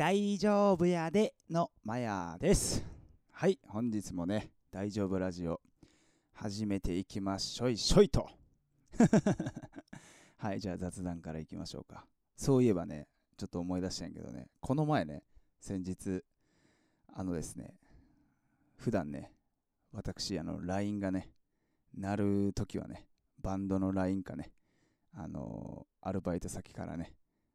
大丈夫やでのマヤです。はい、本日もね、大丈夫ラジオ始めていきましょいしょいと。はい、じゃあ雑談からいきましょうか。そういえばね、ちょっと思い出したんやけどね、この前ね、先日、あのですね、普段ね、私、あの、LINE がね、鳴るときはね、バンドの LINE かね、あのアルバイト先からね、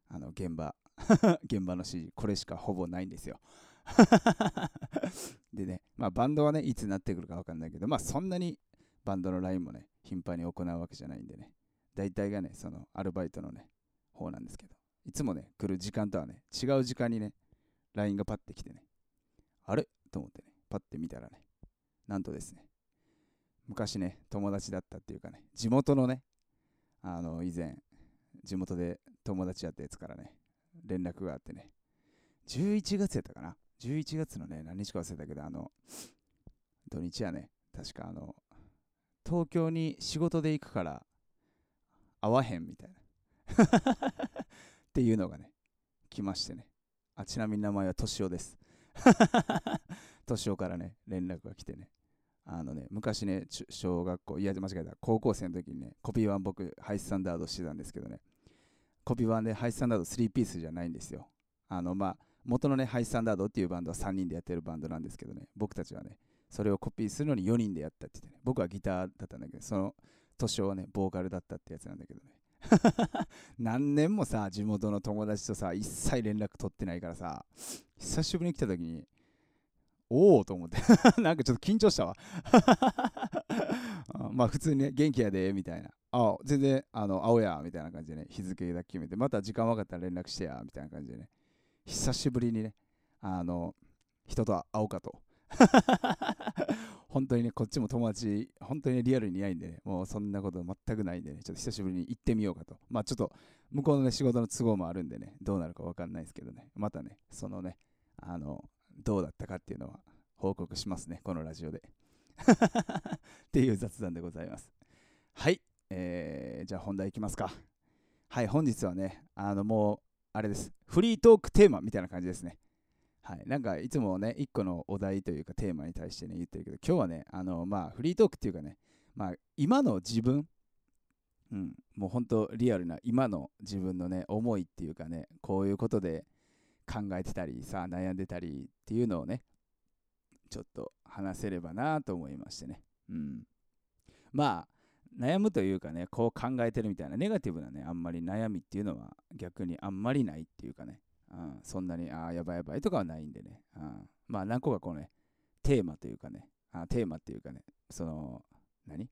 あの、現場、現場の指示、これしかほぼないんですよ。でね、まあバンドはね、いつになってくるかわかんないけど、まあそんなにバンドの LINE もね、頻繁に行うわけじゃないんでね、大体がね、そのアルバイトのね、方なんですけど、いつもね、来る時間とはね、違う時間にね、LINE がパッて来てね、あれ？と思ってね、パッて見たらね、なんとですね、昔ね、友達だったっていうかね、地元のね、あの、以前、地元で友達やったやつからね、連絡があってね、11月やったかな ?11 月のね、何日か忘れたけど、あの、土日やね、確かあの、東京に仕事で行くから、会わへんみたいな。っていうのがね、来ましてね。あ、ちなみに名前はとしおです。としおからね、連絡が来てね。あのね、昔ね、小学校、いや、間違えた、高校生の時にね、コピーワン僕、ハイスタンダードしてたんですけどね、コピーワンでハイスタンダード3ピースじゃないんですよ。あの、まあ、元のね、ハイスタンダードっていうバンドは3人でやってるバンドなんですけどね、僕たちはね、それをコピーするのに4人でやったって言ってね、僕はギターだったんだけど、その年はね、ボーカルだったってやつなんだけどね。何年もさ、地元の友達とさ、一切連絡取ってないからさ、久しぶりに来た時に、おおと思って、なんかちょっと緊張したわ。まあ普通にね、元気やで、みたいな。あ全然、あの、青や、みたいな感じでね、日付だけ決めて、また時間分かったら連絡してや、みたいな感じでね、久しぶりにね、あの、人と会おうかと。本当にね、こっちも友達、本当に、リアルにいないんでね、もうそんなこと全くないんでね、ちょっと久しぶりに行ってみようかと。まあちょっと、向こうのね、仕事の都合もあるんでね、どうなるか分かんないですけどね、またね、そのね、あの、どうだったかっていうのは報告しますね、このラジオで。っていう雑談でございます。はい、えー、じゃあ本題いきますか。はい、本日はね、あのもう、あれです、フリートークテーマみたいな感じですね。はい、なんかいつもね、一個のお題というかテーマに対してね、言ってるけど、今日はね、あの、まあ、フリートークっていうかね、まあ、今の自分、うん、もう本当リアルな今の自分のね、思いっていうかね、こういうことで考えてたりさ、悩んでたりっていうのをね、ちょっと話せればなと思いましてね。うん。まあ、悩むというかね、こう考えてるみたいな、ネガティブなね、あんまり悩みっていうのは逆にあんまりないっていうかね、うん、そんなに、ああ、やばいやばいとかはないんでね、うん、まあ何個かこうね、テーマというかね、あテーマっていうかね、その、何？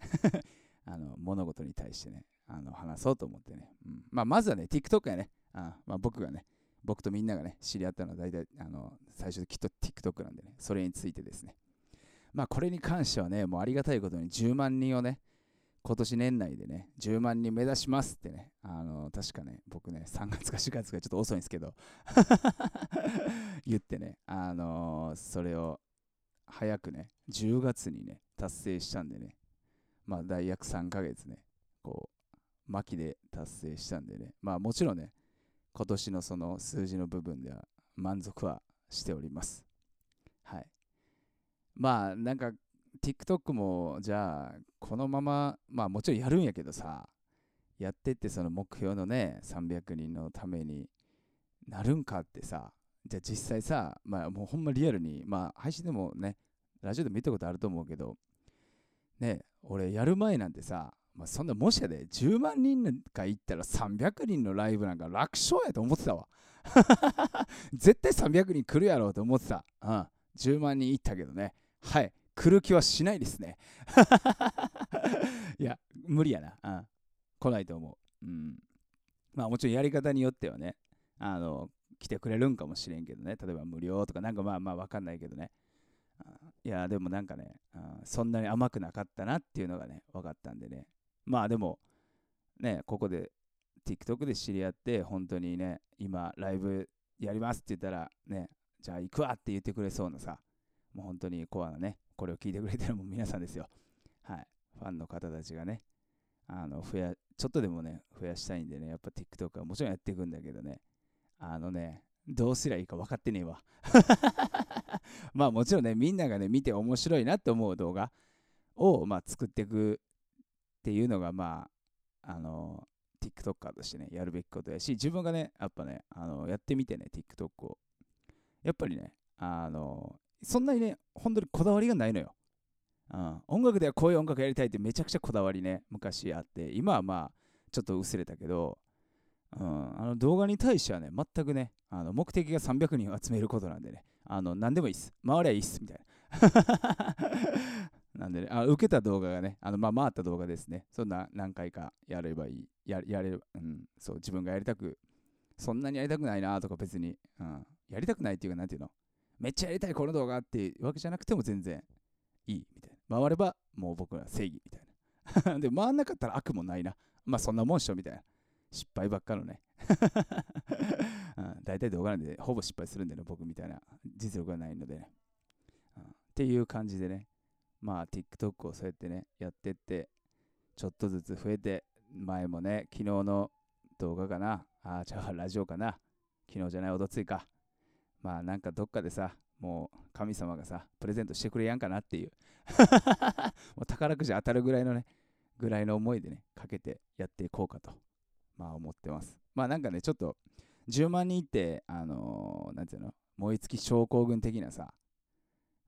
あの物事に対してね、あの話そうと思ってね、うん、まあまずはね、TikTok やね、あまあ、僕がね、僕とみんながね、知り合ったのは大体、あの、最初きっと TikTok なんでね、それについてですね。まあ、これに関してはね、もうありがたいことに10万人をね、今年年内でね、10万人目指しますってね、あの、確かね、僕ね、3月か4月かちょっと遅いんですけど、言ってね、あのーそれを早くね、10月にね、達成したんでね、まあ、大約3ヶ月ね、こう、巻きで達成したんでね、まあ、もちろんね、今年のその数字の部分では満足はしております。はい。まあなんか TikTok もじゃあこのまままあもちろんやるんやけどさやってってその目標のね300人のためになるんかってさじゃあ実際さまあもうほんまリアルにまあ配信でもねラジオでも見たことあると思うけどね俺やる前なんてさまあ、そんなもしやで10万人が行ったら300人のライブなんか楽勝やと思ってたわ。絶対300人来るやろうと思ってた、うん、10万人行ったけどね。はい。来る気はしないですね。いや無理やな、うん、来ないと思う、うん、まあもちろんやり方によってはねあの来てくれるんかもしれんけどね。例えば無料とかなんかまあまあわかんないけどね。いやでもなんかね、そんなに甘くなかったなっていうのがね分かったんでね。まあでも、ね、ここで TikTok で知り合って、本当にね、今ライブやりますって言ったら、ね、じゃあ行くわって言ってくれそうなさ、もう本当にコアなね、これを聞いてくれてるも皆さんですよ。はい。ファンの方たちがね、あの増やちょっとでもね、増やしたいんでね、やっぱ TikTok はもちろんやっていくんだけどね、あのね、どうすりゃいいか分かってねえわ まあもちろんねみんながね見て面白いなって思う動画をまあ作っていくっていうのがまああの TikToker としてねやるべきことやし自分がねやっぱねあのやってみてね TikTok をやっぱりねあのそんなにね本当にこだわりがないのよ、うん、音楽ではこういう音楽やりたいってめちゃくちゃこだわりね昔あって今はまあちょっと薄れたけどうん、あの動画に対してはね、全くね、あの目的が300人を集めることなんでね、あの何でもいいっす。回りゃいいっす、みたいな。なんでね、あ受けた動画がね、あのまあ、回った動画ですね。そんな何回かやればいい。ややれば、うん、そう、自分がやりたく、そんなにやりたくないなとか別に、うん、やりたくないっていうか、なんていうの、めっちゃやりたいこの動画っていうわけじゃなくても全然いいみたいな。回ればもう僕は正義みたいな。で、回んなかったら悪もないな。まあそんなもんしょみたいな。失敗ばっかのね。うん、大体動画なんで、ほぼ失敗するんでね、僕みたいな実力がないのでね、うん。っていう感じでね、まあ TikTok をそうやってね、やってって、ちょっとずつ増えて、前もね、昨日の動画かな、あ、じゃあラジオかな、昨日じゃない、おとついか。まあなんかどっかでさ、もう神様がさ、プレゼントしてくれやんかなっていう。もう宝くじ当たるぐらいのね、ぐらいの思いでね、かけてやっていこうかとまあ思ってます。まあなんかね、ちょっと10万人って、あのー、なんていうの、燃え尽き症候群的なさ、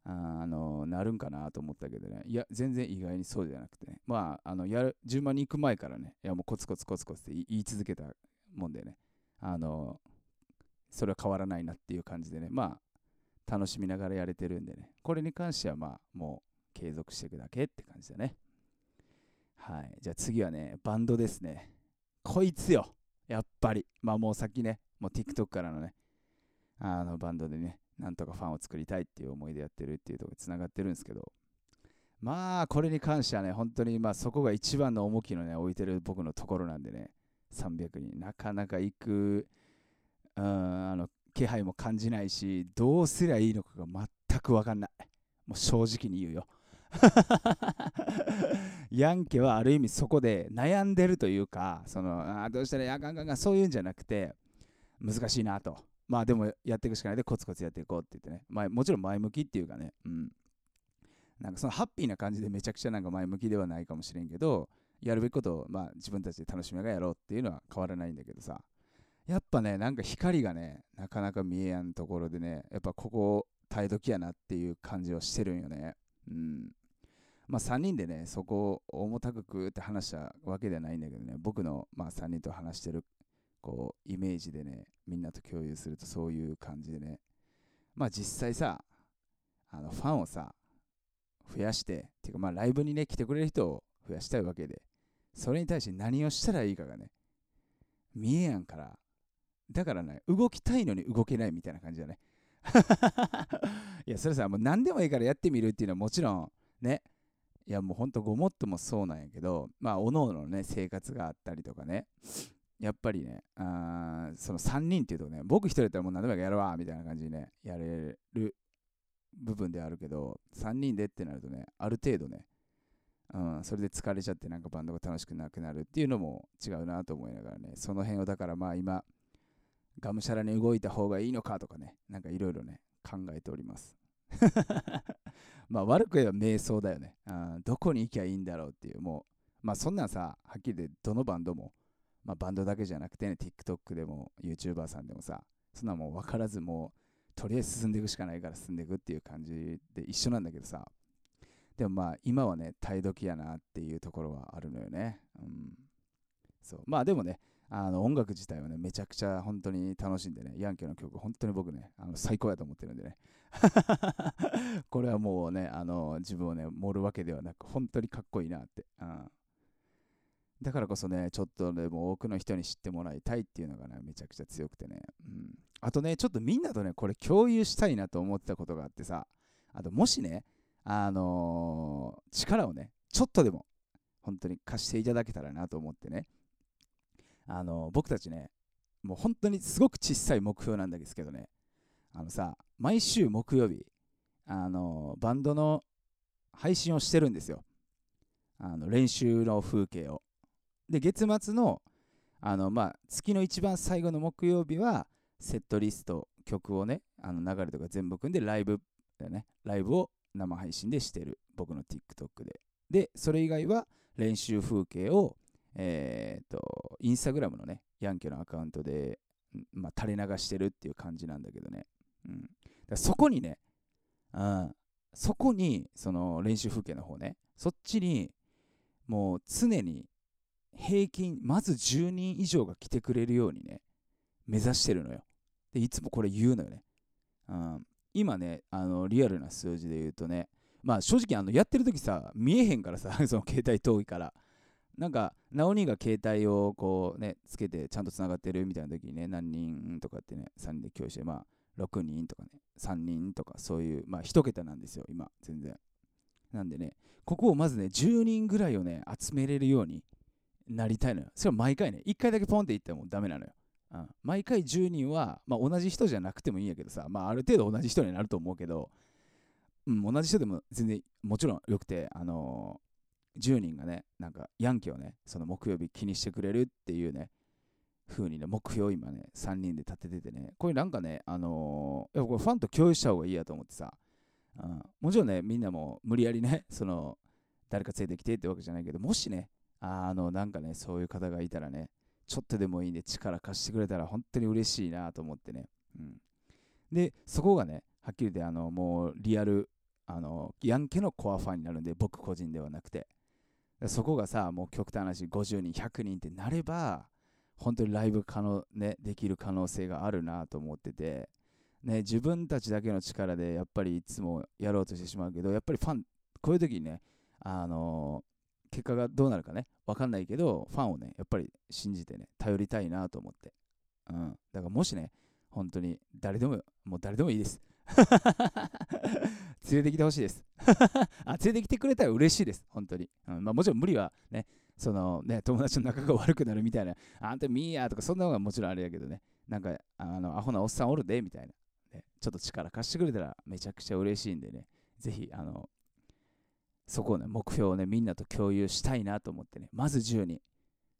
あのー、なるんかなと思ったけどね、いや、全然意外にそうじゃなくてね、まあ、あのやる10万人行く前からね、いやもうコツコツコツコツって言い続けたもんでね、あのー、それは変わらないなっていう感じでね、まあ、楽しみながらやれてるんでね、これに関してはまあ、もう継続していくだけって感じだね。はい。じゃあ次はね、バンドですね。こいつよ。やっぱり。まあもうさっきね、もう TikTok からのね、あのバンドでね、なんとかファンを作りたいっていう思いでやってるっていうところにつながってるんですけど、まあこれに関してはね、本当にまあそこが一番の重きのね、置いてる僕のところなんでね、300人、なかなか行く、うん、あの気配も感じないし、どうすりゃいいのかが全く分かんない。もう正直に言うよ。ヤンケはある意味そこで悩んでるというか、そのあどうしたらやかんかんかそういうんじゃなくて、難しいなと。まあでもやっていくしかないでコツコツやっていこうって言ってね、まあ、もちろん前向きっていうかね、うん。なんかそのハッピーな感じでめちゃくちゃなんか前向きではないかもしれんけど、やるべきことをまあ自分たちで楽しみながらやろうっていうのは変わらないんだけどさ、やっぱね、なんか光がね、なかなか見えやんところでね、やっぱここ耐え時やなっていう感じをしてるんよね。うん。まあ3人でね、そこを重たくくって話したわけではないんだけどね、僕のまあ3人と話してるこうイメージでね、みんなと共有するとそういう感じでね、まあ実際さ、あのファンをさ、増やして、ていうかまあライブにね、来てくれる人を増やしたいわけで、それに対して何をしたらいいかがね、見えやんから、だからね、動きたいのに動けないみたいな感じだね。いや、それさ、もう何でもいいからやってみるっていうのはもちろん、ね、いやもうほんとごもっともそうなんやけど、まあ、おのおのね、生活があったりとかね、やっぱりね、あその3人っていうとね、僕一人だったらもう何でもいいからやるわ、みたいな感じでね、やれる部分であるけど、3人でってなるとね、ある程度ね、うん、それで疲れちゃってなんかバンドが楽しくなくなるっていうのも違うなと思いながらね、その辺をだからまあ今、がむしゃらに動いた方がいいのかとかね、なんかいろいろね、考えております。まあ悪く言えば瞑想だよね。あどこに行きゃいいんだろうっていう、もう、まあそんなんさ、はっきり言ってどのバンドも、まあバンドだけじゃなくてね、TikTok でも YouTuber さんでもさ、そんなもう分からずもう、とりあえず進んでいくしかないから進んでいくっていう感じで一緒なんだけどさ、でもまあ今はね、耐え時やなっていうところはあるのよね。うん。そう。まあでもね、あの音楽自体はね、めちゃくちゃ本当に楽しんでね、ヤンケの曲、本当に僕ね、あの最高やと思ってるんでね。これはもうね、あの自分をね、盛るわけではなく、本当にかっこいいなって。うん、だからこそね、ちょっとでも多くの人に知ってもらいたいっていうのがね、めちゃくちゃ強くてね。うん、あとね、ちょっとみんなとね、これ共有したいなと思ってたことがあってさ、あともしね、あのー、力をね、ちょっとでも本当に貸していただけたらなと思ってね、あの僕たちね、もう本当にすごく小さい目標なんですけどね、あのさ、毎週木曜日、あのバンドの配信をしてるんですよ。あの練習の風景を。で、月末のあの、まあ、月の一番最後の木曜日は、セットリスト、曲をね、あの流れとか全部組んでライブだよね、ライブを生配信でしてる。僕の TikTok で。で、それ以外は練習風景を、えっ、と、インスタグラムのね、ヤンケのアカウントで、まあ、垂れ流してるっていう感じなんだけどね。うん。だそこにね、うん、そこに、その練習風景の方ね、そっちに、もう常に平均、まず10人以上が来てくれるようにね、目指してるのよ。で、いつもこれ言うのよね。うん、今ね、あのリアルな数字で言うとね、まあ正直あのやってる時さ、見えへんからさ、その携帯遠いから。なんか、ナオニが携帯をこうね、つけてちゃんとつながってるみたいな時にね、何人とかってね、3人で共有して、まあ、6人とかね、3人とか、そういう、まあ、1桁なんですよ、今、全然。なんでね、ここをまずね、10人ぐらいをね、集めれるようになりたいのよ。それは毎回ね、1回だけポンって言ってもダメなのよ。うん、毎回10人は、まあ、同じ人じゃなくてもいいんやけどさ、まあ、ある程度同じ人になると思うけど、うん、同じ人でも全然もちろんよくて、あの、10人がね、なんかヤンキーをね、その木曜日気にしてくれるっていうね、風にね、目標を今ね、3人で立てててね、これなんかね、あのー、やっぱこれファンと共有した方がいいやと思ってさ、うん、もちろんね、みんなも無理やりね、その、誰か連れてきてってわけじゃないけど、もしね、あの、なんかね、そういう方がいたらね、ちょっとでもいいんで力貸してくれたら本当に嬉しいなと思ってね。うん、で、そこがね、はっきり言って、あの、もうリアル、あの、ヤンケのコアファンになるんで、僕個人ではなくて。そこがさ、もう極端な話、50人、100人ってなれば、本当にライブ可能、ね、できる可能性があるなと思ってて、ね、自分たちだけの力でやっぱりいつもやろうとしてしまうけど、やっぱりファン、こういう時にね、あのー、結果がどうなるかね、わかんないけど、ファンをね、やっぱり信じてね、頼りたいなと思って。うん。だからもしね、本当に誰でも、もう誰でもいいです。連れてきてほしいです あ。連れてきてくれたら嬉しいです。本当に。うんまあ、もちろん無理はね、そのね、友達の仲が悪くなるみたいな、あんたミーやとか、そんなのがもちろんあれやけどね、なんか、あの、アホなおっさんおるで、みたいな、ね。ちょっと力貸してくれたらめちゃくちゃ嬉しいんでね、ぜひ、あの、そこをね、目標をね、みんなと共有したいなと思ってね、まず10人。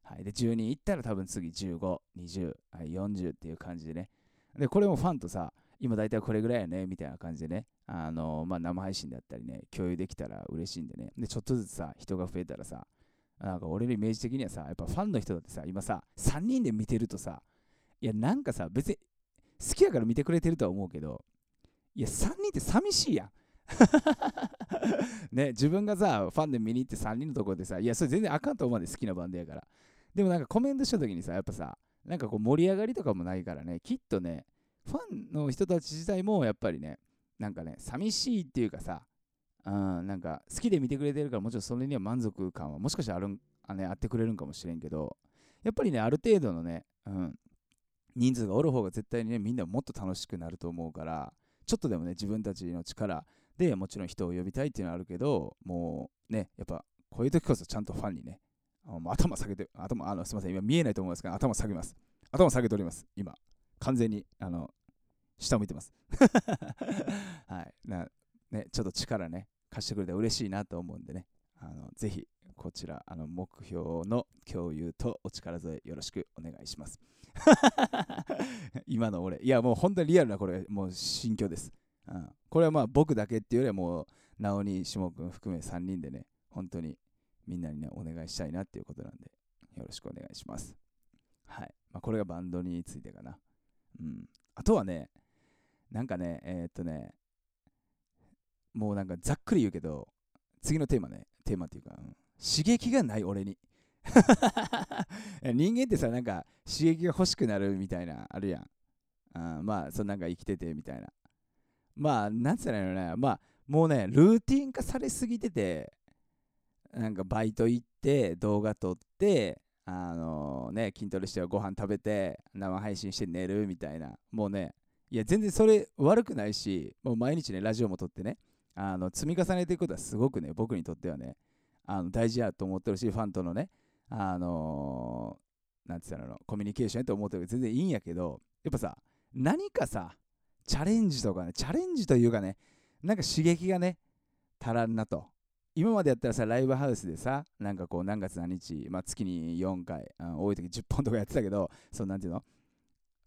はい。で、10人いったら多分次15、20、はい、40っていう感じでね。で、これもファンとさ、今大体これぐらいやね、みたいな感じでね、あのまあ、生配信だったりね、共有できたら嬉しいんでね。で、ちょっとずつさ、人が増えたらさ、なんか俺のイメージ的にはさ、やっぱファンの人だってさ、今さ、3人で見てるとさ、いや、なんかさ、別に好きやから見てくれてるとは思うけど、いや、3人って寂しいやん。ね、自分がさ、ファンで見に行って3人のところでさ、いや、それ全然あかんと思うんで好きなバンドやから。でもなんかコメントした時にさ、やっぱさ、なんかこう盛り上がりとかもないからね、きっとね、ファンの人たち自体もやっぱりね、なんかね、寂しいっていうかさ、うん、なんか好きで見てくれてるからもちろんそれには満足感はもしかしたらあるんあ、ね、あってくれるんかもしれんけどやっぱりねある程度のね、うん、人数がおる方が絶対にねみんなもっと楽しくなると思うからちょっとでもね自分たちの力でもちろん人を呼びたいっていうのはあるけどもうねやっぱこういう時こそちゃんとファンにね頭下げて頭あのすみません今見えないと思いますが頭下げます。頭下げております。今。完全にあの下向いてます はいなねちょっと力ね貸してくれて嬉しいなと思うんでね、あのぜひこちら、あの目標の共有とお力添えよろしくお願いします。今の俺、いやもう本当にリアルなこれ、もう心境です。うん、これはまあ僕だけっていうよりはもう、直に下君含め3人でね、本当にみんなにね、お願いしたいなっていうことなんで、よろしくお願いします。はい。まあ、これがバンドについてかな。うん。あとはね、なんかね、えー、っとね、もうなんかざっくり言うけど、次のテーマね、テーマっていうか、うん、刺激がない俺に。人間ってさ、なんか刺激が欲しくなるみたいな、あるやん。あまあ、そのなんか生きててみたいな。まあ、なんつったらいのね、まあ、もうね、ルーティン化されすぎてて、なんかバイト行って、動画撮って、あのー、ね、筋トレしてはご飯食べて、生配信して寝るみたいな。もうね、いや、全然それ悪くないし、もう毎日ね、ラジオも撮ってね、あの積み重ねていくことはすごくね、僕にとってはね、あの大事やと思ってるし、ファンとのね、あのー、なんて言ったの、コミュニケーションやと思ってるけど全然いいんやけど、やっぱさ、何かさ、チャレンジとかね、チャレンジというかね、なんか刺激がね、足らんなと。今までやったらさ、ライブハウスでさ、なんかこう、何月何日、まあ、月に4回、多い時10本とかやってたけど、そうなんていうの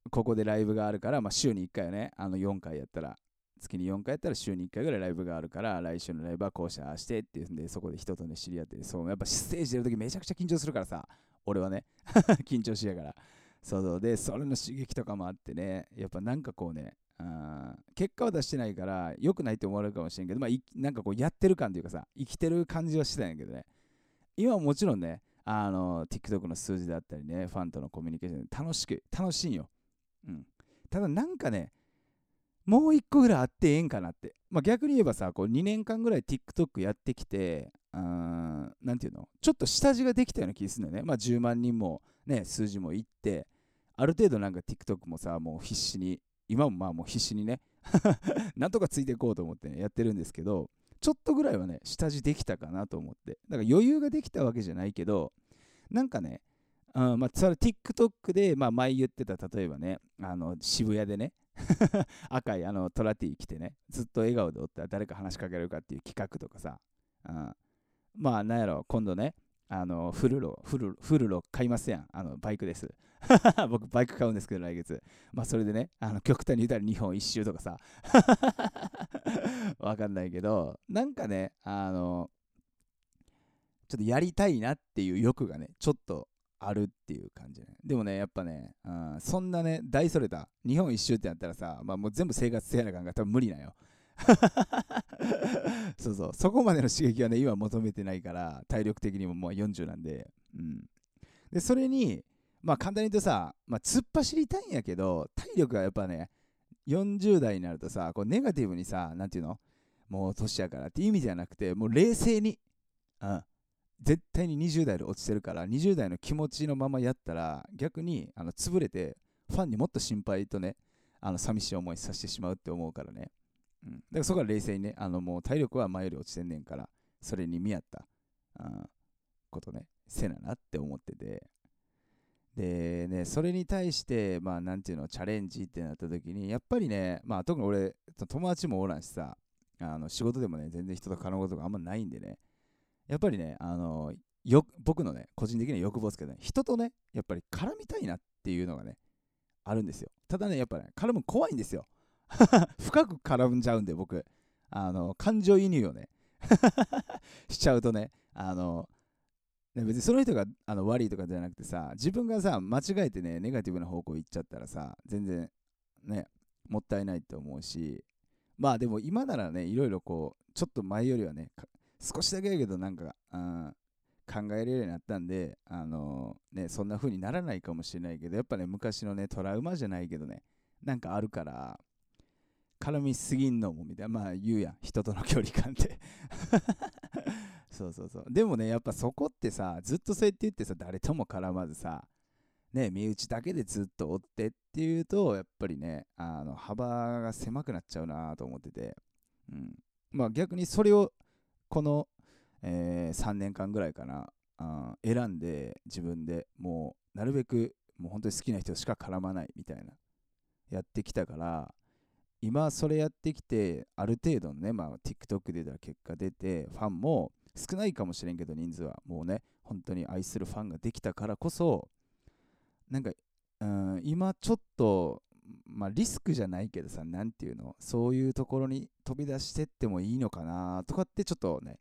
ここでライブがあるから、まあ、週に1回よね、あの4回やったら、月に4回やったら週に1回ぐらいライブがあるから、来週のライブはこうしてああしてっていうんで、そこで人とね、知り合って、そう、やっぱステージ出るときめちゃくちゃ緊張するからさ、俺はね、緊張しやから。そうそう、で、それの刺激とかもあってね、やっぱなんかこうね、あ結果は出してないから良くないって思われるかもしれんけど、まあ、なんかこうやってる感というかさ生きてる感じはしてたんやけどね。今はもちろんねあの TikTok の数字であったりねファンとのコミュニケーション楽しく楽しいんよ、うん、ただなんかねもう一個ぐらいあってええんかなって、まあ、逆に言えばさこう2年間ぐらい TikTok やってきて何ていうの？ちょっと下地ができたような気がするんだよね。まあ10万人もね数字もいってある程度なんか TikTok もさもう必死に今もまあもう必死にね なんとかついていこうと思ってねやってるんですけどちょっとぐらいはね下地できたかなと思って。だから余裕ができたわけじゃないけどなんかねうん、まあ、それ TikTok で、まあ、前言ってた、例えばね、あの渋谷でね、赤いあのトラティ着てね、ずっと笑顔でおったら誰か話しかけるかっていう企画とかさ、うん、まあ、なんやろ、今度ね、あのフルロ、フルフルロ買いますやん、あのバイクです。僕、バイク買うんですけど、来月。まあ、それでね、あの極端に言ったら日本一周とかさ、わかんないけど、なんかね、あの、ちょっとやりたいなっていう欲がね、ちょっとあるっていう感じね。でもね、やっぱね、うん、そんなね、大それた、日本一周ってなったらさ、まあ、もう全部生活せやな感が多分無理なよ。そうそう、そこまでの刺激はね、今求めてないから、体力的にももう40なんで、うん。で、それに、まあ簡単に言うとさ、まあ、突っ走りたいんやけど、体力がやっぱね、40代になるとさ、こうネガティブにさ、なんていうの？もう年やからっていう意味じゃなくて、もう冷静に、うん。絶対に20代で落ちてるから、20代の気持ちのままやったら、逆にあの潰れて、ファンにもっと心配とね、あの寂しい思いさせてしまうって思うからね。うん。だからそこは冷静にね、あのもう体力は前より落ちてんねんから、それに見合った、うん、ことね、せななって思ってて。でね、それに対して、まあ、なんていうの、チャレンジってなった時に、やっぱりね、まあ、特に俺、友達もおらんしさ、あの仕事でもね、全然人と絡むことがあんまないんでね、やっぱりね、あのよ僕のね、個人的な欲望ですけどね、人とね、やっぱり絡みたいなっていうのがね、あるんですよ。ただね、やっぱね、絡む怖いんですよ。深く絡んじゃうんで、僕、あの感情移入をね しちゃうとね、あのね、別にその人があの悪いとかじゃなくてさ、自分がさ、間違えてね、ネガティブな方向行っちゃったらさ、全然ね、もったいないって思うし、まあでも今ならね、いろいろこう、ちょっと前よりはね、少しだけやけどなんか、うん、考えれるようになったんで、あのー、ね、そんな風にならないかもしれないけど、やっぱね、昔のね、トラウマじゃないけどね、なんかあるから、絡みすぎんのもみたいな、まあ言うやん、人との距離感って そうそうそう。でもね、やっぱそこってさ、ずっとそうやって言ってさ、誰とも絡まずさ、ね、身内だけでずっと追ってっていうと、やっぱりね、あの幅が狭くなっちゃうなと思ってて、うん。まあ逆にそれを、この、えー、3年間ぐらいかな、あ選んで自分でもうなるべくもう本当に好きな人しか絡まないみたいなやってきたから今それやってきてある程度のね、まあ、TikTok で出た結果出てファンも少ないかもしれんけど人数は。もうね本当に愛するファンができたからこそなんか、うん、今ちょっとまあリスクじゃないけどさ何ていうの？そういうところに飛び出してってもいいのかなとかってちょっとね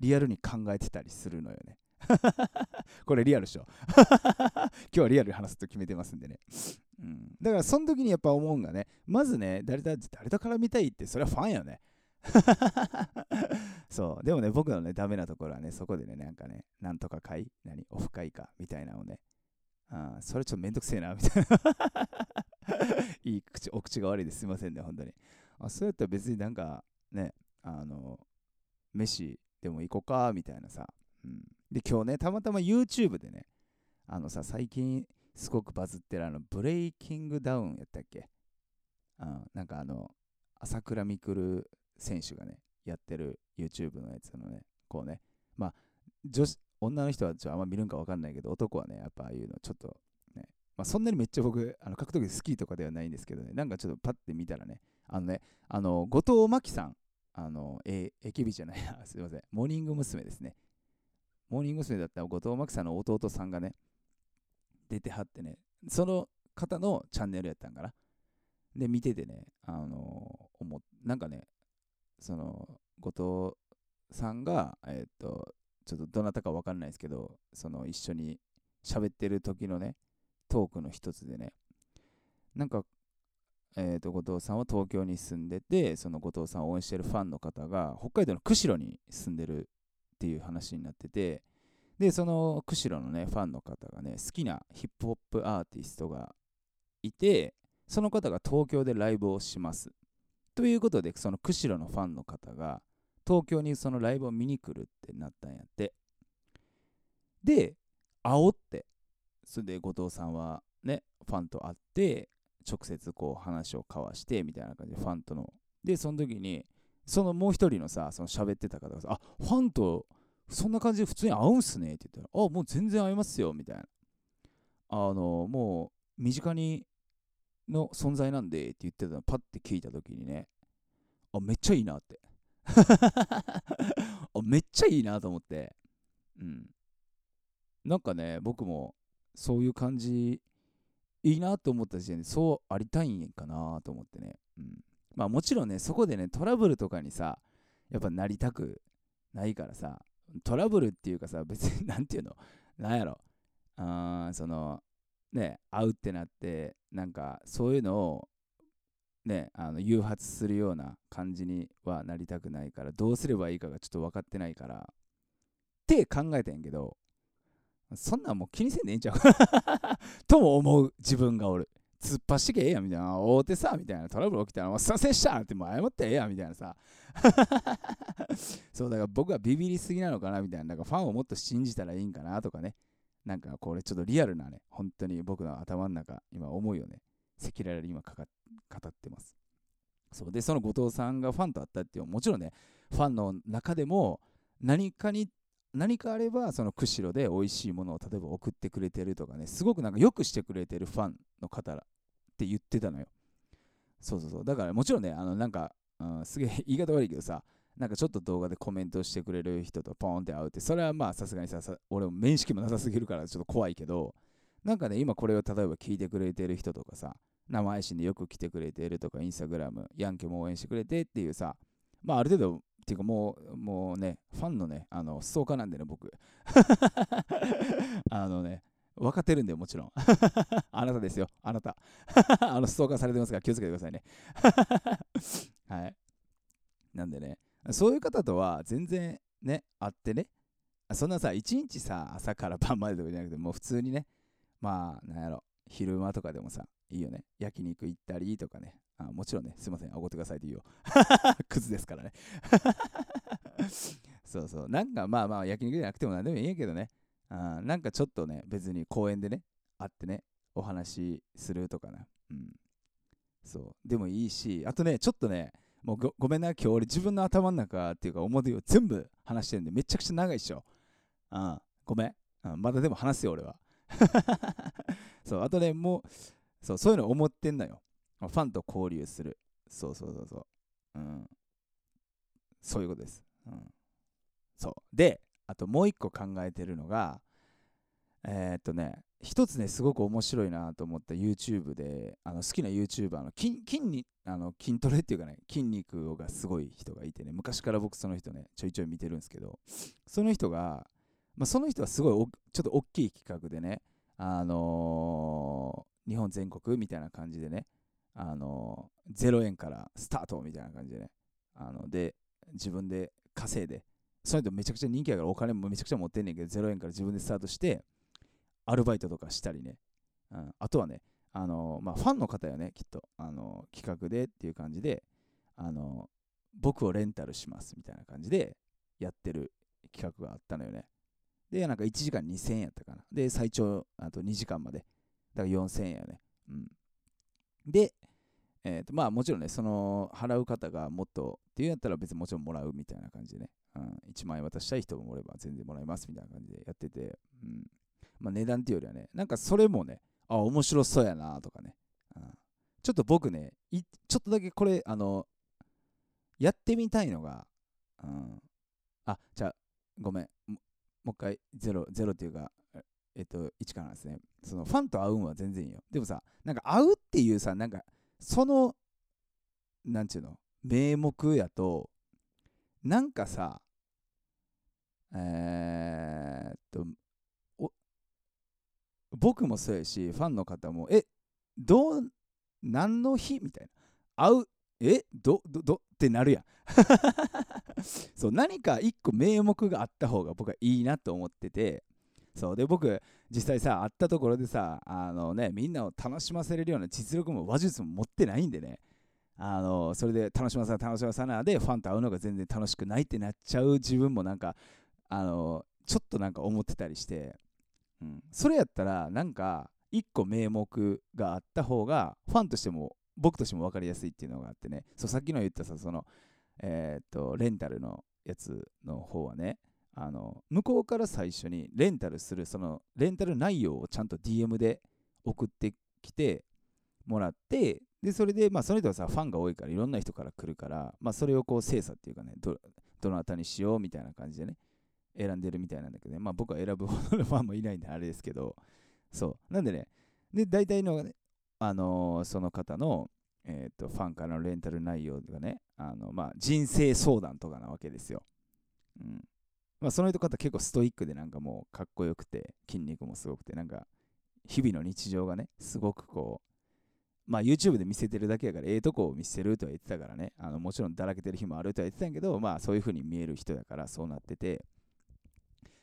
リアルに考えてたりするのよね これリアルでしょ 今日はリアルに話すと決めてますんでね。うん、だからその時にやっぱ思うんがね、まずね、誰と誰と絡みたいって、それはファンよね。そう。でもね、僕のね、ダメなところはね、そこでね、なんかね、なんとか会、何、オフ会か、みたいなのをね、あそれちょっとめんどくせえな、みたいな。いい口、お口が悪いですいませんね、本当に。あそうやったら別になんか、ね、あの、飯でも行こうか、みたいなさ。うん、で、今日ね、たまたま YouTube でね、あのさ、最近すごくバズってるあの、ブレイキングダウンやったっけ？うん、なんかあの、朝倉未来選手がね、やってる YouTube のやつのね、こうね、まあ、女子、女の人はちょあんま見るんか分かんないけど、男はね、やっぱああいうのちょっと、まあ、そんなにめっちゃ僕、あの格闘技好きとかではないんですけどね、なんかちょっとパッて見たらね、あのね、あの、後藤真希さん、あの、え、えきびじゃない、すいません、モーニング娘。ですね。モーニング娘。だった後藤真希さんの弟さんがね、出てはってね、その方のチャンネルやったんかな。で、見ててね、あの、思なんかね、その、後藤さんが、えっ、と、ちょっとどなたかわかんないですけど、その一緒に喋ってる時のね、トークの一つでね、なんか、えー、と後藤さんは東京に住んでて、その後藤さんを応援してるファンの方が北海道の釧路に住んでるっていう話になってて、で、その釧路のね、ファンの方がね、好きなヒップホップアーティストがいて、その方が東京でライブをします。ということで、その釧路のファンの方が、東京にそのライブを見に来るってなったんやって。で、煽って、それで後藤さんはね、ファンと会って、直接こう話を交わしてみたいな感じでファンとの。で、その時に、そのもう一人のさ、その喋ってた方がさ、あ、ファンとそんな感じで普通に会うんすねって言ったら、あ、もう全然会いますよみたいな。あの、もう身近にの存在なんでって言ってたのパッて聞いた時にね、あ、めっちゃいいなって。あめっちゃいいなと思って。うん。なんかね、僕もそういう感じいいなと思った時点でそうありたいんかなと思ってね。うん。まあもちろんね、そこでね、トラブルとかにさ、やっぱなりたくないからさ、トラブルっていうかさ、別になんていうの、なんやろ、あーその、ね、会うってなって、なんかそういうのを、ね、あの誘発するような感じにはなりたくないから、どうすればいいかがちょっと分かってないから、って考えてんけど、そんなんもう気にせんでええんちゃう？とも思う自分がおる。突っ走ってけええやんみたいな。大手さみたいなトラブル起きたら、もうすいませんしたってもう謝ってええやんみたいなさ。そうだから僕はビビりすぎなのかなみたいな。なんかファンをもっと信じたらいいんかなとかね。なんかこれちょっとリアルなね、本当に僕の頭の中、今思いをね、赤裸々に今かか語ってます。そうで、その後藤さんがファンと会ったっていうもちろんね、ファンの中でも何かに何かあればその釧路で美味しいものを例えば送ってくれてるとかねすごくなんかよくしてくれてるファンの方って言ってたのよ。そうそうそう。だからもちろんねあのなんか、うん、すげえ 言い方悪いけどさなんかちょっと動画でコメントしてくれる人とポーンって会うってそれはまあさすがにさ俺も面識もなさすぎるからちょっと怖いけどなんかね今これを例えば聞いてくれてる人とかさ生配信でよく来てくれてるとかインスタグラムヤンケも応援してくれてっていうさまあある程度ていうかもう、もうね、ファンのね、あの、ストーカーなんでね、僕。あのね、分かってるんで、もちろん。あなたですよ、あなた。あの、ストーカーされてますから気をつけてくださいね。はい。なんでね、そういう方とは全然ね、会ってね、そんなさ、一日さ、朝から晩までとかじゃなくて、もう普通にね、まあ、なんやろ、昼間とかでもさ、いいよね。焼肉行ったりとかね、あもちろんね、すいません、おごってくださいって言うよ。クズですからね。そうそう。なんかまあまあ、焼肉じゃなくても何でもいいんやけどね。あなんかちょっとね、別に公園でね、会ってね、お話しするとかな。うん。そう。でもいいし、あとね、ちょっとね、もうごごめんな、今日俺自分の頭の中っていうか思いを全部話してるんで、めちゃくちゃ長いっしょ。うん、ごめん。うん、まだでも話すよ、俺は。そう、あとね、もう、そう、そういうの思ってんのよ。ファンと交流する。そうそうそうそう。うん。そういうことです。うん。そう。で、あともう一個考えてるのが、えー、っとね、一つね、すごく面白いなと思った YouTube で、あの好きな YouTuber の筋筋にあの筋トレっていうかね、筋肉がすごい人がいてね、昔から僕その人ね、ちょいちょい見てるんですけど、その人が、まあ、その人はすごいちょっと大きい企画でね、あのー、日本全国みたいな感じでね、あの0円からスタートみたいな感じでね、あので、自分で稼いで、その人めちゃくちゃ人気やからお金もめちゃくちゃ持ってんねんけど、0円から自分でスタートして、アルバイトとかしたりね、うん、あとはね、あのまあ、ファンの方やね、きっと、あの企画でっていう感じで、あの僕をレンタルしますみたいな感じでやってる企画があったのよね。で、なんか1時間2000円やったかな。で、最長あと2時間まで。だから4000円やね。うん。で、えーとまあ、もちろんね、その払う方がもっとっていうんやったら別にもちろんもらうみたいな感じでね、うん、1万円渡したい人もおれば全然もらいますみたいな感じでやってて、うん。まあ、値段っていうよりはね、なんかそれもね、あ、面白そうやなとかね、うん、ちょっと僕ねちょっとだけこれ、あの、やってみたいのが、うん、あ、じゃあ、ごめん、もう一回ゼロ、ゼロっていうか、えっと、1からですね。そのファンと会うんは全然いいよ。でもさ、なんか会うっていうさ、なんか、その、なんちゅうの、名目やと、なんかさ、えー、っと、僕もそうやし、ファンの方も、え、どう、何の日みたいな。会う、え、ど、ど、どってなるやん。そう何か一個名目があった方が僕はいいなと思っててそう。で僕実際さ会ったところでさあのねみんなを楽しませれるような実力も話術も持ってないんでね。あのそれで楽しまさ楽しまさなでファンと会うのが全然楽しくないってなっちゃう自分もなんかあのちょっとなんか思ってたりして、うん、それやったらなんか一個名目があった方がファンとしても僕としても分かりやすいっていうのがあってね。そうさっきの言ったさそのえー、っとレンタルのやつの方はね。あの向こうから最初にレンタルするそのレンタル内容をちゃんと DM で送ってきてもらってでそれでまあその人はさファンが多いからいろんな人から来るからまあそれをこう精査っていうかねどどなたにしようみたいな感じでね選んでるみたいなんだけどね。まあ僕は選ぶほどのファンもいないんであれですけどそう。なんでねで大体の、あの、その方のえーと、ファンからのレンタル内容がねあの、まあ、人生相談とかなわけですよ。うん。まあ、その人方結構ストイックでなんかもうかっこよくて筋肉もすごくてなんか日々の日常がねすごくこうまあ YouTube で見せてるだけやからええとこを見せるとは言ってたからねあのもちろんだらけてる日もあるとは言ってたんやけどまあそういう風に見える人やからそうなってて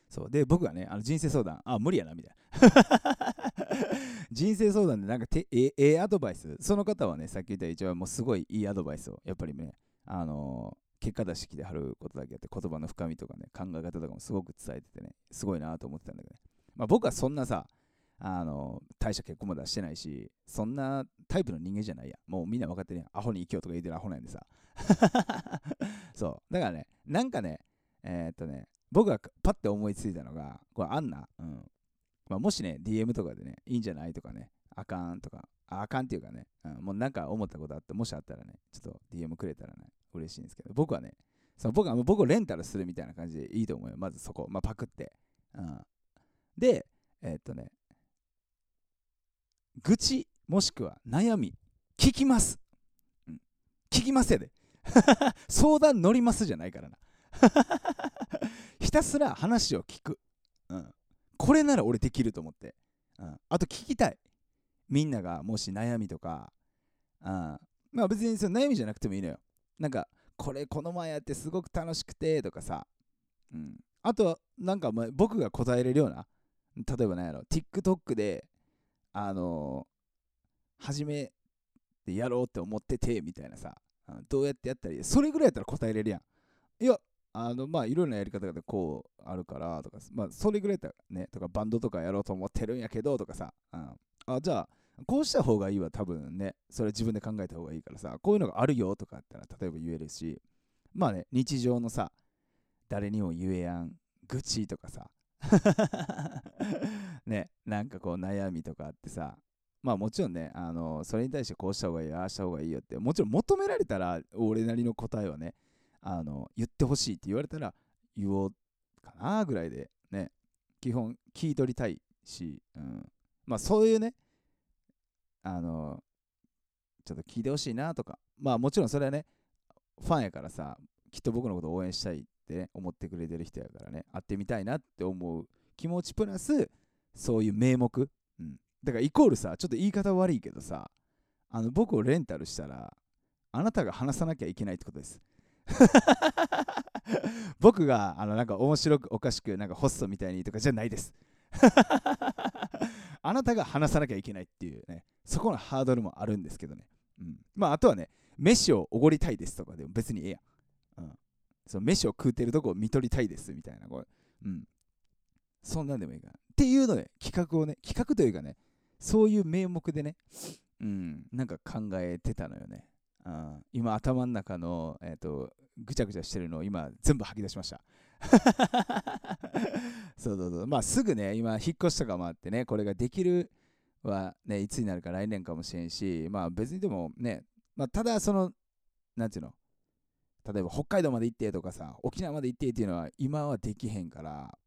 そう。で僕がねあの人生相談あ無理やなみたいな。人生相談でなんかてええアドバイス。その方はねさっき言った一応もうすごいいいアドバイスをやっぱりねあの、結果出してきてはることだけあって言葉の深みとかね考え方とかもすごく伝えててねすごいなと思ってたんだけどね。まあ僕はそんなさあの大した結婚も出してないしそんなタイプの人間じゃないや。もうみんな分かってるやん。アホに生きようとか言ってるアホなんでさ。そう。だからねなんかねえー、っとね僕がパッて思いついたのがこれあんな、うん、まあ、もしね、DM とかでね、いいんじゃないとかね、あかんとか、あかんっていうかね、うん、もうなんか思ったことあって、もしあったらね、ちょっと DM くれたらね、嬉しいんですけど、僕はね、その僕は僕をレンタルするみたいな感じでいいと思うよ。まずそこ、まあ、パクって。うん、で、えー、っとね、愚痴もしくは悩み、聞きます。うん、聞きますやで。相談乗りますじゃないからな。ひたすら話を聞く。うん、これなら俺できると思って、うん、あと聞きたいみんながもし悩みとか、うん、まあ別にその悩みじゃなくてもいいのよなんかこれこの前やってすごく楽しくてとかさ、うん、あとはなんか僕が答えれるような例えば何やろ TikTok であのー、初めてやろうって思っててみたいなさ、どうやってやったりそれぐらいやったら答えれるやん。いやあのまあいろんなやり方がこうあるからとかまあそれぐらいだねとかバンドとかやろうと思ってるんやけどとかさ、うん、あじゃあこうした方がいいわ多分ねそれ自分で考えた方がいいからさこういうのがあるよとかあったら例えば言えるしまあね日常のさ誰にも言えやん愚痴とかさ ねなんかこう悩みとかあってさまあもちろんね、あのそれに対してこうした方がいい、ああした方がいいよって、もちろん求められたら、俺なりの答えはね、あの言ってほしいって言われたら言おうかなぐらいでね基本聞い取りたいし、うん、まあそういうねあのちょっと聞いてほしいなとか。まあもちろんそれはねファンやからさきっと僕のこと応援したいって、ね、思ってくれてる人やからね会ってみたいなって思う気持ちプラスそういう名目、うん、だからイコールさちょっと言い方悪いけどさあの僕をレンタルしたらあなたが話さなきゃいけないってことです。僕があのなんか面白くおかしくなんかホストみたいにとかじゃないです。あなたが話さなきゃいけないっていうねそこのハードルもあるんですけどね、うん、まああとはね飯をおごりたいですとかでも別にええやん、うん、その飯を食うてるとこを見とりたいですみたいなこれ、うん、そんなんでもいいかなっていうので企画をね企画というかねそういう名目でねうんなんか考えてたのよね。今頭の中の、えーと、ぐちゃぐちゃしてるのを今全部吐き出しました。そうそうそう。まあすぐね今引っ越しとかもあってねこれができるはねいつになるか来年かもしれんしまあ別にでもね、まあ、ただそのなんていうの例えば北海道まで行ってとかさ沖縄まで行ってっていうのは今はできへんから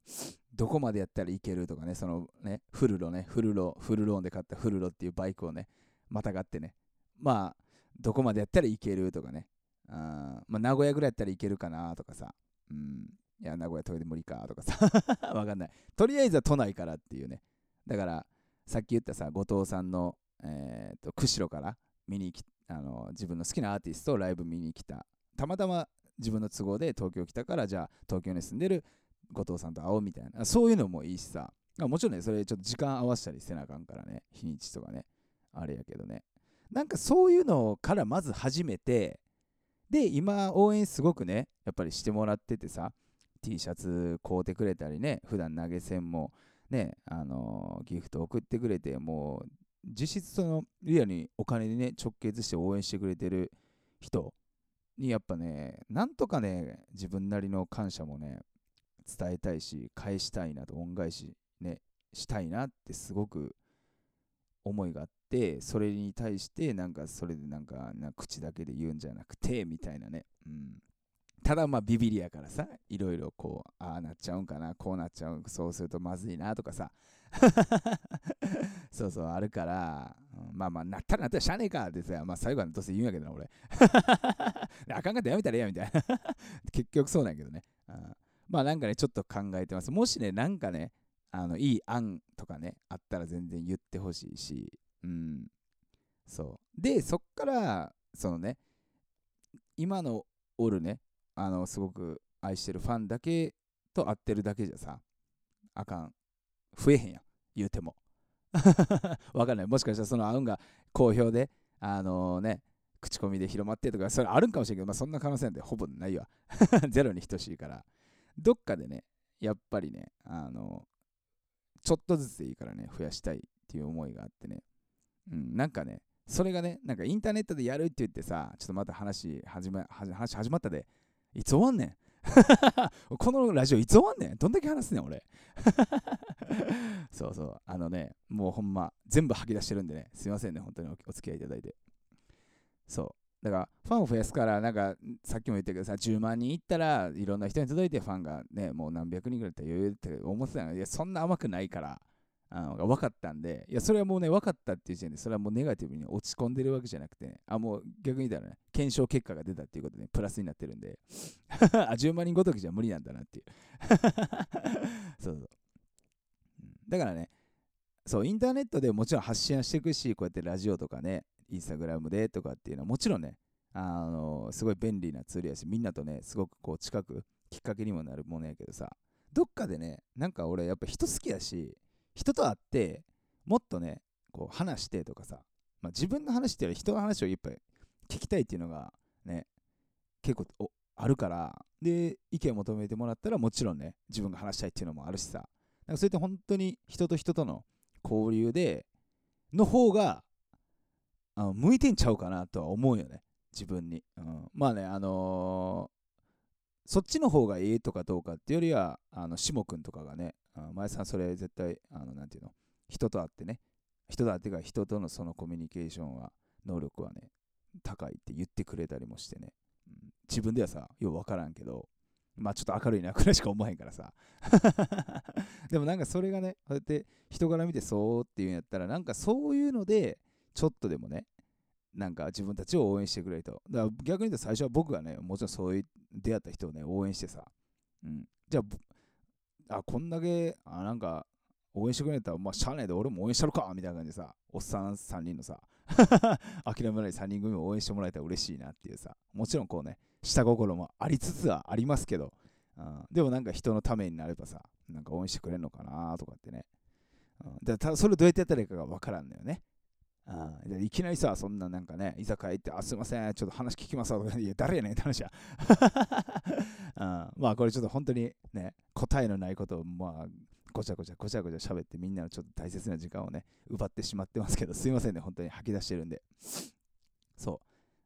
どこまでやったらいけるとかね、そのね、フルロね、フルロ、フルローンで買ったフルロっていうバイクをね、またがってね、まあ、どこまでやったらいけるとかね、あまあ、名古屋ぐらいやったらいけるかなとかさ、うん、いや、名古屋遠いで無理かとかさ、わかんない。とりあえずは都内からっていうね。だから、さっき言ったさ、後藤さんの、えーと、釧路から見に来あの自分の好きなアーティストをライブ見に来た。たまたま自分の都合で東京来たから、じゃあ東京に住んでる後藤さんと会おうみたいな。そういうのもいいしさ。もちろんね、それちょっと時間合わせたりせなあかんからね。日にちとかね。あれやけどね。なんかそういうのからまず始めて、で、今応援すごくね、やっぱりしてもらっててさ、T シャツ買うてくれたりね、普段投げ銭もね、あのー、ギフト送ってくれて、もう実質そのリアルにお金でね、直結して応援してくれてる人にやっぱね、なんとかね、自分なりの感謝もね、伝えたいし、返したいなと、恩返しね、したいなってすごく思いがあって、それに対してなんかそれでなんか口だけで言うんじゃなくて、みたいなね。うん。ただまあビビリやからさ、いろいろこう、ああなっちゃうんかな、こうなっちゃうん、そうするとまずいなとかさ、そうそう、あるから、まあまあ、なったらなったらしゃあねえかってさ、まあ最後はどうせ言うんやけどな、俺。あかんかったらやめたらええやみたいな。結局そうなんやけどね。うん、まあなんかね、ちょっと考えてます。もしね、なんかね、あのいい案とかね、あったら全然言ってほしいし、うん。そう。で、そっから、そのね、今のおるね、あの、すごく愛してるファンだけと会ってるだけじゃさ、あかん。増えへんやん、言うても。わかんない。もしかしたらその会うんが好評で、あのー、ね、口コミで広まってとか、それあるんかもしれんけど、まあ、そんな可能性なんてほぼないわ。ゼロに等しいから。どっかでね、やっぱりね、あのちょっとずつでいいからね、増やしたいっていう思いがあってね。うん、なんかね、それがね、なんかインターネットでやるって言ってさ、ちょっとまた話始ま話始まったで、いつ終わんねん このラジオいつ終わんねんどんだけ話すねん俺 そうそう。あのね、もうほんま、全部吐き出してるんでね、すいませんね、本当にお付き合いいただいて。そう。だから、ファンを増やすから、なんか、さっきも言ったけどさ、10万人いったらいろんな人に届いて、ファンがね、もう何百人ぐらいって余裕って思ってたのいや、そんな甘くないから、あのが分かったんで、いや、それはもうね、分かったっていう時点で、それはもうネガティブに落ち込んでるわけじゃなくて、ね、あ、もう逆に言ったらね、検証結果が出たっていうことで、ね、プラスになってるんで、あ、10万人ごときじゃ無理なんだなっていう。そうそう。だからね、そう、インターネットでもちろん発信はしていくし、こうやってラジオとかね、インスタグラムでとかっていうのはもちろんね、あのすごい便利なツールやし、みんなとね、すごくこう近く、きっかけにもなるものやけどさ、どっかでね、なんか俺やっぱ人好きやし、人と会って、もっとね、こう話してとかさ、まあ、自分の話っていうより人の話をいっぱい聞きたいっていうのがね、結構あるから、で、意見を求めてもらったらもちろんね、自分が話したいっていうのもあるしさ、なんかそうやって本当に人と人との交流で、の方が、あの向いてんちゃうかなとは思うよね、自分に。うん、まあね、あの、そっちの方がええとかどうかっていうよりは、あの、しもくんとかがね、前さんそれ絶対、あの、なんていうの、人と会ってね、人と会ってか人とのそのコミュニケーションは、能力はね、高いって言ってくれたりもしてね、うん、自分ではさ、ようわからんけど、まあちょっと明るいなくらいしか思わへんからさ。でもなんかそれがね、こうやって人から見てそうっていうんやったら、なんかそういうので、ちょっとでもね、なんか自分たちを応援してくれと。だから逆に言うと最初は僕がね、もちろんそういう出会った人をね、応援してさ、うん、じゃああ、こんだけ、あ、なんか、応援してくれたら、まあ、しゃあないで俺も応援したろかみたいな感じでさ、おっさん3人のさ、諦めない3人組を応援してもらえたら嬉しいなっていうさ、もちろんこうね、下心もありつつはありますけど、うん、でもなんか人のためになればさ、なんか応援してくれるのかなとかってね。うん、だたそれどうやってやったらいいかがわからんのよね。あいきなりさ、そんななんかね、居酒屋行って、あ、すいません、ちょっと話聞きますとか、いや、誰やねんって話や。あ まあ、これちょっと本当にね、答えのないことを、まあ、ごちゃごちゃごちゃごちゃ喋って、みんなのちょっと大切な時間をね、奪ってしまってますけど、すいませんね、本当に吐き出してるんで。そ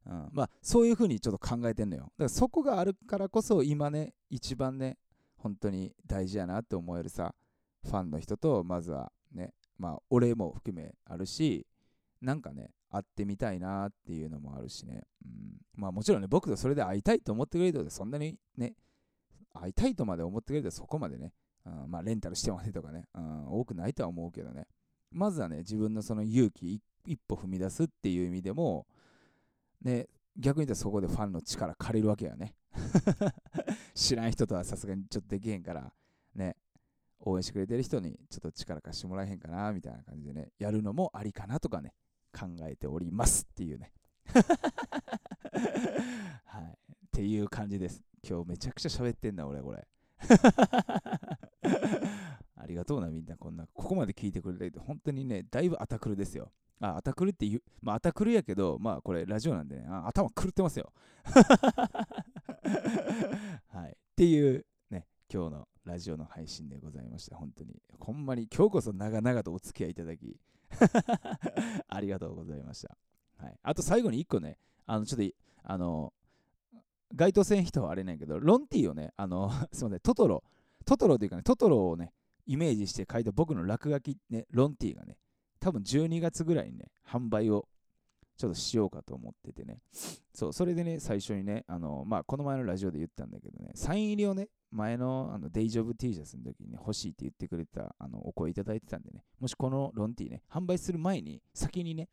う。うん、まあ、そういうふうにちょっと考えてんのよ。だからそこがあるからこそ、今ね、一番ね、本当に大事やなって思えるさ、ファンの人と、まずはね、まあ、俺も含めあるし、なんかね、会ってみたいなっていうのもあるしね。うん、まあもちろんね、僕とそれで会いたいと思ってくれるとそんなにね、会いたいとまで思ってくれるとそこまでね、うん、まあレンタルしてもねとかね、うん、多くないとは思うけどね。まずはね、自分のその勇気一歩踏み出すっていう意味でも、ね、逆に言ったらそこでファンの力借りるわけやね。知らん人とはさすがにちょっとできへんから、ね、応援してくれてる人にちょっと力貸してもらえへんかなみたいな感じでね、やるのもありかなとかね、考えておりますっていうね。はい。っていう感じです。今日めちゃくちゃ喋ってんだ、俺、これ。ありがとうな、みんな。こんな、ここまで聞いてくれて、本当にね、だいぶアタクルですよ。あ、アタクルって言う、まあ、アタクルやけど、まあ、これ、ラジオなんでね、あ頭狂ってますよ。はい。っていう、ね、今日のラジオの配信でございました。本当に。ほんまに、今日こそ長々とお付き合いいただき、ありがとうございました。はい。あと、最後に1個ね、あの、ちょっと、あの、該当せん人はあれなんやけど、ロンティーをね、あの、すいません、トトロ、トトロというかね、トトロをね、イメージして書いた僕の落書き、ね、ロンティーがね、多分12月ぐらいにね、販売をちょっとしようかと思っててね。そう、それでね、最初にね、あの、まあ、この前のラジオで言ったんだけどね、サイン入りをね、前のあのデイジョブ T シャツの時に、ね、欲しいって言ってくれたあのお声いただいてたんでね、もしこのロンティーね、販売する前に、先にね、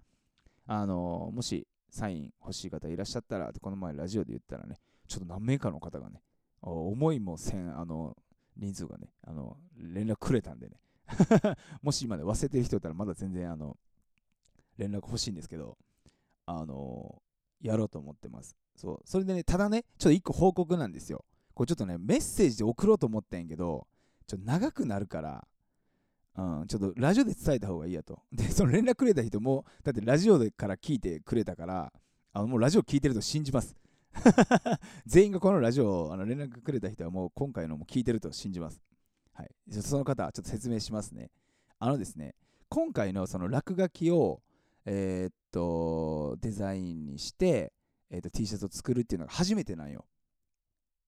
あのもしサイン欲しい方いらっしゃったら、この前ラジオで言ったらね、ちょっと何名かの方がね、思いもせん、あの、人数がね、あの、連絡くれたんでね、もし今ね、忘れてる人いたらまだ全然、あの、連絡欲しいんですけど、あのやろうと思ってます。そう。それでね、ただね、ちょっと一個報告なんですよ。これちょっとね、メッセージで送ろうと思ったんけど、ちょっと長くなるから、うん、ちょっとラジオで伝えた方がいいやと。で、その連絡くれた人も、だってラジオでから聞いてくれたから、あのもうラジオ聞いてると信じます。全員がこのラジオをあの連絡くれた人はもう今回のも聞いてると信じます。はい。その方、ちょっと説明しますね。あのですね、今回のその落書きを、えー、っと、デザインにして、えー、っと T シャツを作るっていうのが初めてなんよ。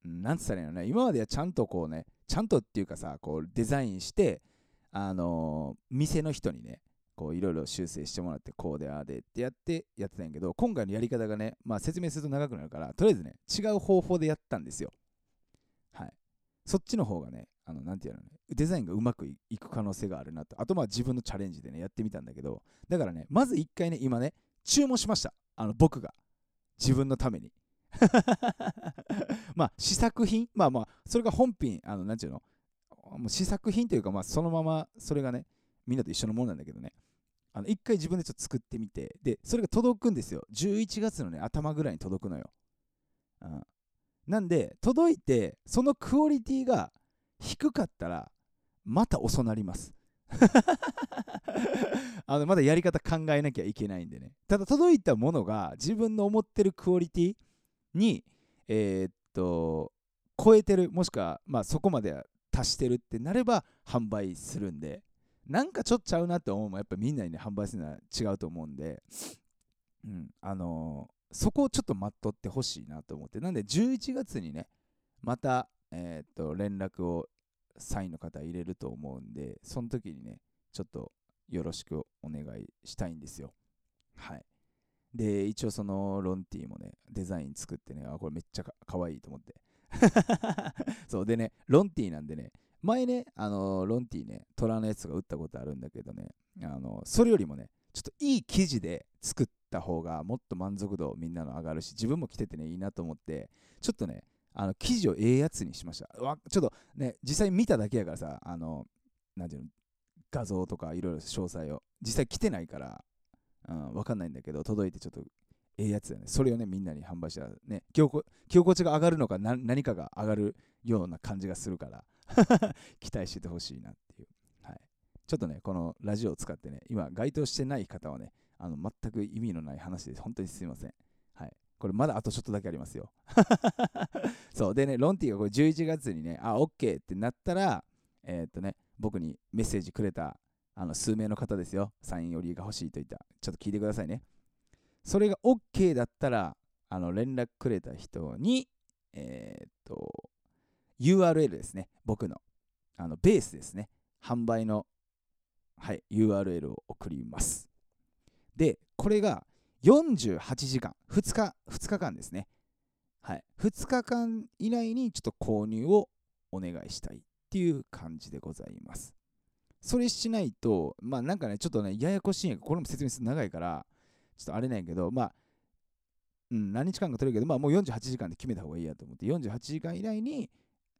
なんつったらいいのね、今まではちゃんとこうね、ちゃんとっていうかさ、こうデザインして、あのー、店の人にね、こういろいろ修正してもらって、こうでああでってやってやってたんやけど、今回のやり方がね、まあ説明すると長くなるから、とりあえずね、違う方法でやったんですよ。はい。そっちの方がね、あの、なんていうのね、デザインがうまくいく可能性があるなと。あと、まあ自分のチャレンジでね、やってみたんだけど、だからね、まず一回ね、今ね、注文しました。あの、僕が。自分のために。まあ、試作品？まあまあ、それが本品、あの、なんていうの？もう試作品というか、まあ、そのまま、それがね、みんなと一緒のものなんだけどね。あの、一回自分でちょっと作ってみて、で、それが届くんですよ。11月のね、頭ぐらいに届くのよ。うん。なんで、届いて、そのクオリティが低かったら、また遅なります。あのまだやり方考えなきゃいけないんでね。ただ届いたものが自分の思ってるクオリティに、えー、っと、超えてる、もしくは、まあ、そこまで達してるってなれば販売するんで、なんかちょっとちゃうなって思うもやっぱみんなにね、販売するのは違うと思うんで、うん、あのー、そこをちょっと待っとってほしいなと思って、なんで11月にね、また、えー、っと、連絡をサインの方入れると思うんで、その時にね、ちょっとよろしくお願いしたいんですよ。はい。で、一応そのロンティーもね、デザイン作ってね、あ、これめっちゃかかわいいと思って。そうでね、ロンティーなんでね、前ね、あのロンティーね、虎のやつが打ったことあるんだけどね、あのそれよりもね、ちょっといい生地で作った方がもっと満足度みんなの上がるし、自分も着ててね、いいなと思って、ちょっとね、あの生地をええやつにしました。わちょっとね、実際見ただけやからさ、あの、なんていうの、画像とかいろいろ詳細を、実際来てないから、うん、わかんないんだけど、届いてちょっとええやつだね。それをね、みんなに販売したらね、着心地が上がるのか何かが上がるような感じがするから 期待しててほしいなっていう。はい。ちょっとね、このラジオを使ってね、今、該当してない方はね、あの全く意味のない話で本当にすいません。これまだあとちょっとだけありますよ。そう。でね、ロンティがこれ11月にね、あ、OK ってなったら、えー、っとね、僕にメッセージくれたあの数名の方ですよ。サインよりが欲しいといった。ちょっと聞いてくださいね。それが OK だったら、あの連絡くれた人に、えー、っと、URL ですね。僕の。あのベースですね。販売の、はい、URL を送ります。で、これが48時間、2日、2日間ですね。はい。2日間以内にちょっと購入をお願いしたいっていう感じでございます。それしないと、まあなんかね、ちょっとね、ややこしいんやけどこれも説明する長いから、ちょっとあれなんやけど、まあ、うん、何日間か取れるけど、まあもう48時間で決めた方がいいやと思って、48時間以内に、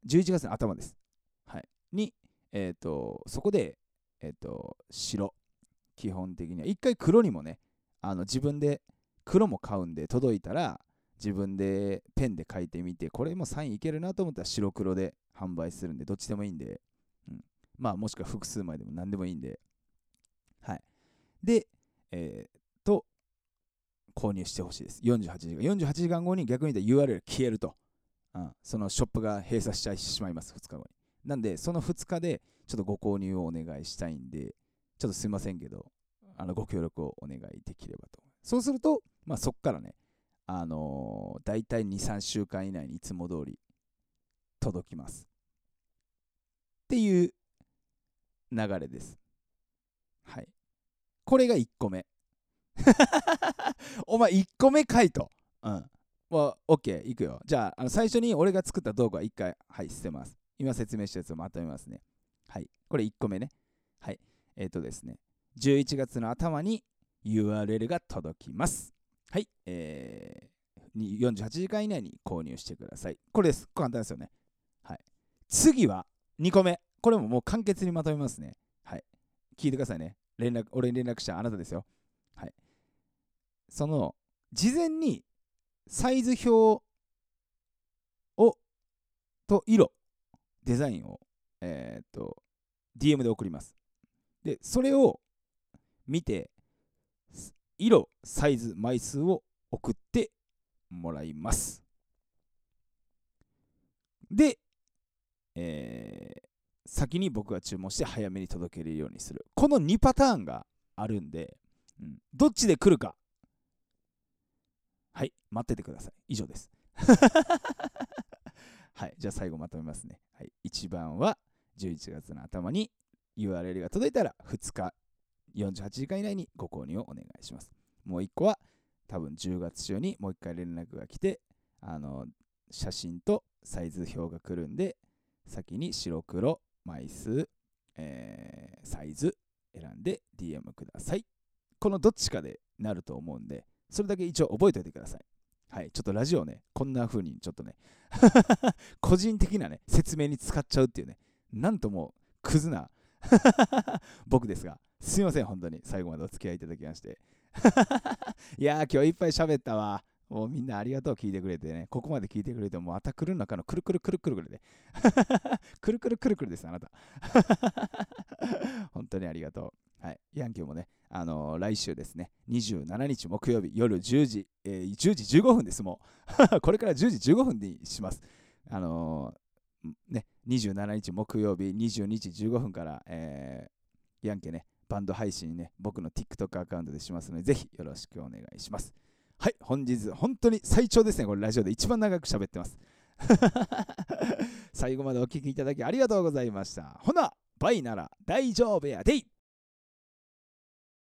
11月の頭です。はい。に、えっ、と、そこで、えっ、と、白、基本的には。一回黒にもね、あの自分で黒も買うんで、届いたら、自分でペンで書いてみて、これもサインいけるなと思ったら白黒で販売するんで、どっちでもいいんで、うん、まあもしくは複数枚でも何でもいいんで、はい。で、えー、と、購入してほしいです。48時間。48時間後に逆に言ったら URL 消えると。うん、そのショップが閉鎖しちゃいしまいます、2日後に。なんで、その2日でちょっとご購入をお願いしたいんで、ちょっとすいませんけど、あのご協力をお願いできればと。そうすると、まあ、そこからね、あのー、大体2、3週間以内にいつも通り届きます。っていう流れです。はい。これが1個目。お前1個目かいと。うん。まあ、OK、いくよ。じゃあ、あの最初に俺が作った動画は1回、はい、捨てます。今説明したやつをまとめますね。はい。これ1個目ね。はい。えっ、ー、とですね。11月の頭に URL が届きます。はい。えー、48時間以内に購入してください。これです。簡単ですよね。はい。次は2個目。これももう簡潔にまとめますね。はい。聞いてくださいね。連絡、俺に連絡したあなたですよ。はい。その、事前にサイズ表を、と色、デザインを、えー、っと、DM で送ります。で、それを見て、色、サイズ、枚数を送ってもらいます。で、えー、先に僕が注文して早めに届けるようにする。この2パターンがあるんで、うん、どっちで来るか。はい、待っててください。以上です。はい、じゃあ最後まとめますね。はい、1番は11月の頭に URL が届いたら2日48時間以内にご購入をお願いします。もう1個は多分10月中にもう1回連絡が来て、あの写真とサイズ表が来るんで、先に白黒、枚数、えー、サイズ選んで DM ください。このどっちかでなると思うんで、それだけ一応覚えておいてください。はい、ちょっとラジオね、こんな風にちょっとね、個人的なね、説明に使っちゃうっていうね、なんともクズな 僕ですが、すいません、本当に最後までお付き合いいただきまして。いやー、今日いっぱい喋ったわ。もうみんなありがとう聞いてくれてね。ここまで聞いてくれても、またくる中のくるくるくるくるくるで。くるくるくるくるです、あなた。本当にありがとう。はい。ヤンキーもね、あのー、来週ですね、27日木曜日夜10時、えー、10時15分です、もう。これから10時15分にします。あの、ね、27日木曜日22時15分から、えー、ヤンケね、バンド配信ね、僕の TikTok アカウントでしますので、ぜひよろしくお願いします。はい、本日、本当に最長ですね、これラジオで一番長く喋ってます。最後までお聴きいただきありがとうございました。ほな、バイなら大丈夫やでい